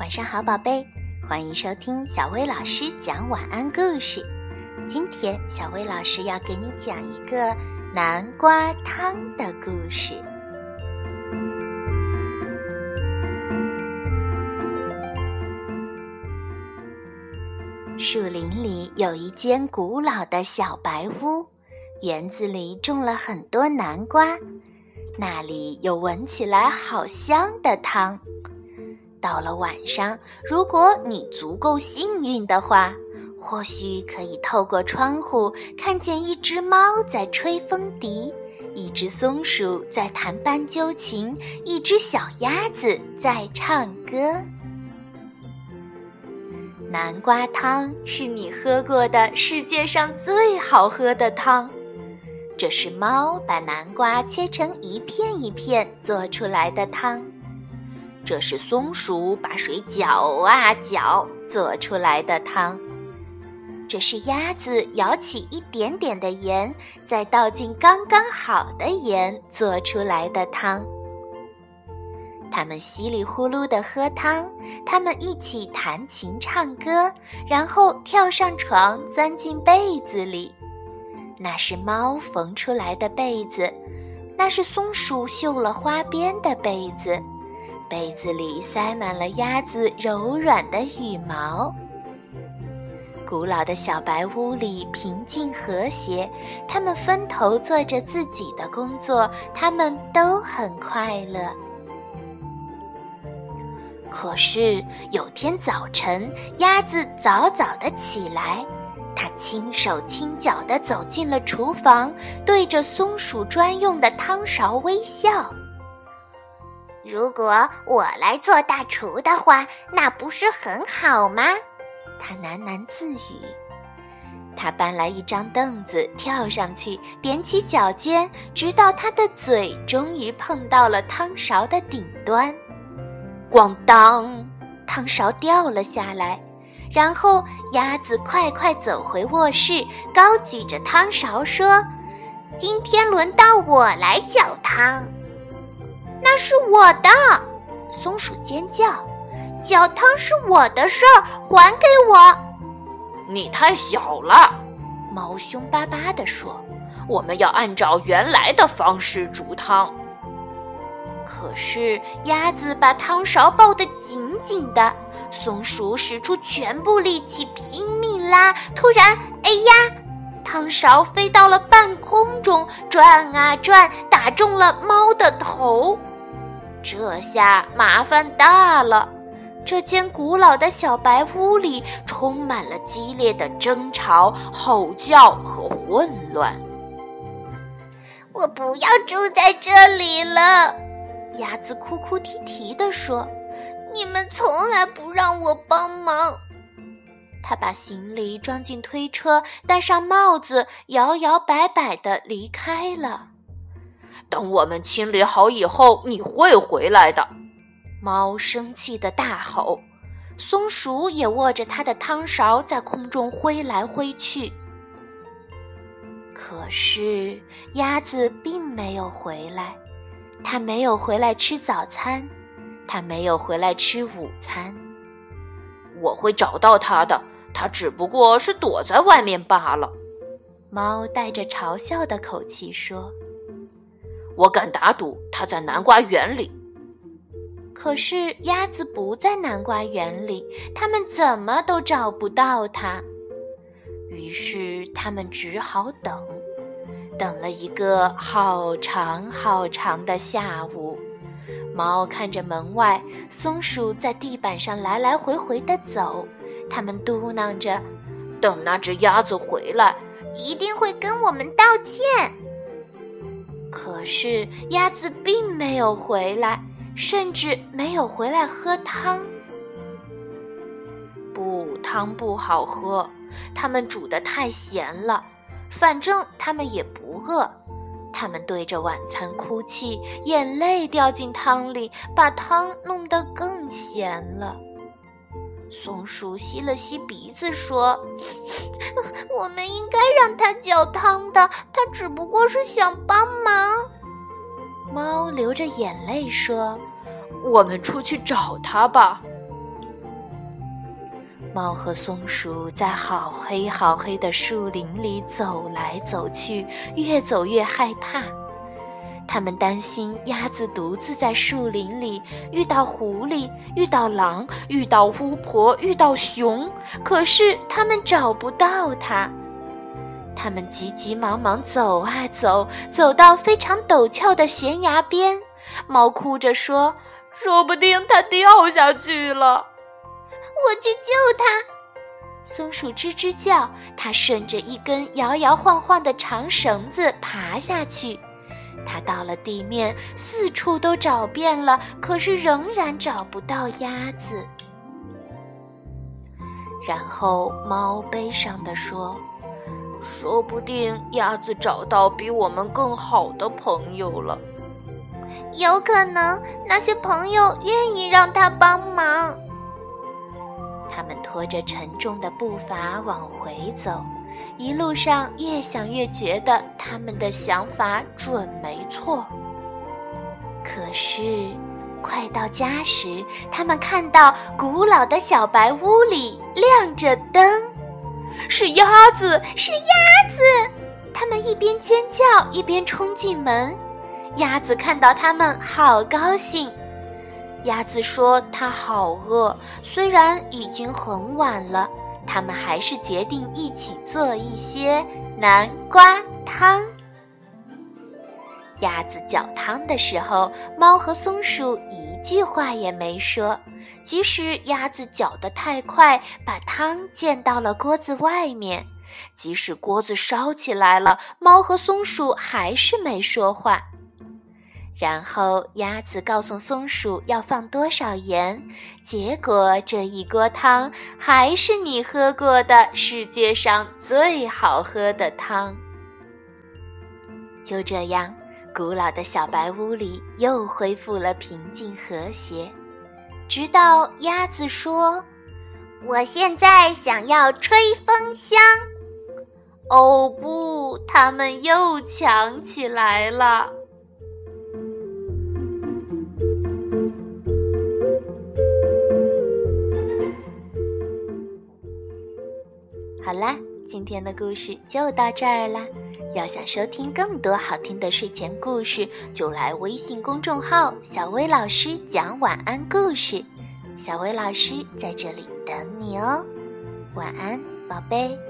晚上好，宝贝，欢迎收听小薇老师讲晚安故事。今天小薇老师要给你讲一个南瓜汤的故事。树林里有一间古老的小白屋，园子里种了很多南瓜，那里有闻起来好香的汤。到了晚上，如果你足够幸运的话，或许可以透过窗户看见一只猫在吹风笛，一只松鼠在弹斑鸠琴，一只小鸭子在唱歌。南瓜汤是你喝过的世界上最好喝的汤，这是猫把南瓜切成一片一片做出来的汤。这是松鼠把水搅啊搅做出来的汤。这是鸭子舀起一点点的盐，再倒进刚刚好的盐做出来的汤。他们稀里呼噜地喝汤，他们一起弹琴唱歌，然后跳上床，钻进被子里。那是猫缝出来的被子，那是松鼠绣了花边的被子。被子里塞满了鸭子柔软的羽毛。古老的小白屋里平静和谐，他们分头做着自己的工作，他们都很快乐。可是有天早晨，鸭子早早的起来，它轻手轻脚的走进了厨房，对着松鼠专用的汤勺微笑。如果我来做大厨的话，那不是很好吗？他喃喃自语。他搬来一张凳子，跳上去，踮起脚尖，直到他的嘴终于碰到了汤勺的顶端。咣当，汤勺掉了下来。然后鸭子快快走回卧室，高举着汤勺说：“今天轮到我来搅汤。”那是我的，松鼠尖叫：“搅汤是我的事儿，还给我！”你太小了，猫凶巴巴地说：“我们要按照原来的方式煮汤。”可是鸭子把汤勺抱得紧紧的，松鼠使出全部力气拼命拉，突然，哎呀！汤勺飞到了半空中，转啊转，打中了猫的头。这下麻烦大了，这间古老的小白屋里充满了激烈的争吵、吼叫和混乱。我不要住在这里了，鸭子哭哭啼啼地说：“你们从来不让我帮忙。”他把行李装进推车，戴上帽子，摇摇摆摆地离开了。等我们清理好以后，你会回来的。猫生气的大吼，松鼠也握着它的汤勺在空中挥来挥去。可是鸭子并没有回来，它没有回来吃早餐，它没有回来吃午餐。我会找到它的，它只不过是躲在外面罢了。猫带着嘲笑的口气说。我敢打赌，它在南瓜园里。可是鸭子不在南瓜园里，他们怎么都找不到它。于是他们只好等，等了一个好长好长的下午。猫看着门外，松鼠在地板上来来回回地走，他们嘟囔着：“等那只鸭子回来，一定会跟我们道歉。”是鸭子并没有回来，甚至没有回来喝汤。不，汤不好喝，他们煮的太咸了。反正他们也不饿，他们对着晚餐哭泣，眼泪掉进汤里，把汤弄得更咸了。松鼠吸了吸鼻子，说：“我们应该让它搅汤的，它只不过是想帮忙。”猫流着眼泪说：“我们出去找它吧。”猫和松鼠在好黑好黑的树林里走来走去，越走越害怕。他们担心鸭子独自在树林里遇到狐狸、遇到狼、遇到巫婆、遇到熊，可是他们找不到它。他们急急忙忙走啊走，走到非常陡峭的悬崖边，猫哭着说：“说不定它掉下去了。”我去救它。松鼠吱吱叫，它顺着一根摇摇晃晃的长绳子爬下去。它到了地面，四处都找遍了，可是仍然找不到鸭子。然后猫悲伤地说：“说不定鸭子找到比我们更好的朋友了。有可能那些朋友愿意让它帮忙。”他们拖着沉重的步伐往回走。一路上越想越觉得他们的想法准没错。可是，快到家时，他们看到古老的小白屋里亮着灯，是鸭子，是鸭子！他们一边尖叫一边冲进门。鸭子看到他们，好高兴。鸭子说：“它好饿，虽然已经很晚了。”他们还是决定一起做一些南瓜汤。鸭子搅汤的时候，猫和松鼠一句话也没说。即使鸭子搅得太快，把汤溅到了锅子外面；即使锅子烧起来了，猫和松鼠还是没说话。然后鸭子告诉松鼠要放多少盐，结果这一锅汤还是你喝过的世界上最好喝的汤。就这样，古老的小白屋里又恢复了平静和谐，直到鸭子说：“我现在想要吹风箱。”哦不，他们又抢起来了。好啦，今天的故事就到这儿啦。要想收听更多好听的睡前故事，就来微信公众号“小薇老师讲晚安故事”。小薇老师在这里等你哦，晚安，宝贝。